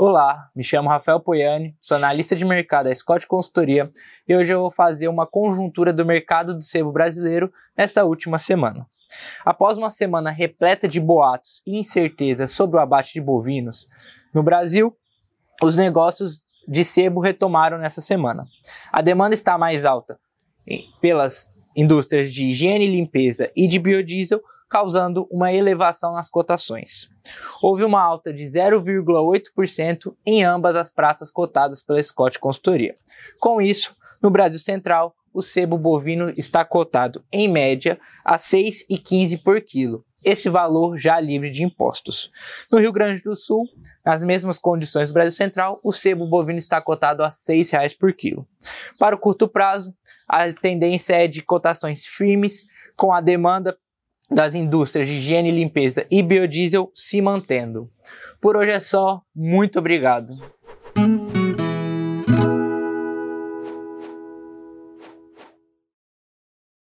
Olá, me chamo Rafael Poiani, sou analista de mercado da Scott Consultoria e hoje eu vou fazer uma conjuntura do mercado do sebo brasileiro nesta última semana. Após uma semana repleta de boatos e incertezas sobre o abate de bovinos no Brasil, os negócios de sebo retomaram nessa semana. A demanda está mais alta pelas indústrias de higiene e limpeza e de biodiesel, causando uma elevação nas cotações. Houve uma alta de 0,8% em ambas as praças cotadas pela Scott Consultoria. Com isso, no Brasil Central, o sebo bovino está cotado em média a 6,15 por quilo, este valor já livre de impostos. No Rio Grande do Sul, nas mesmas condições do Brasil Central, o sebo bovino está cotado a R$ 6,00 por quilo. Para o curto prazo, a tendência é de cotações firmes, com a demanda das indústrias de higiene e limpeza e biodiesel se mantendo. Por hoje é só, muito obrigado.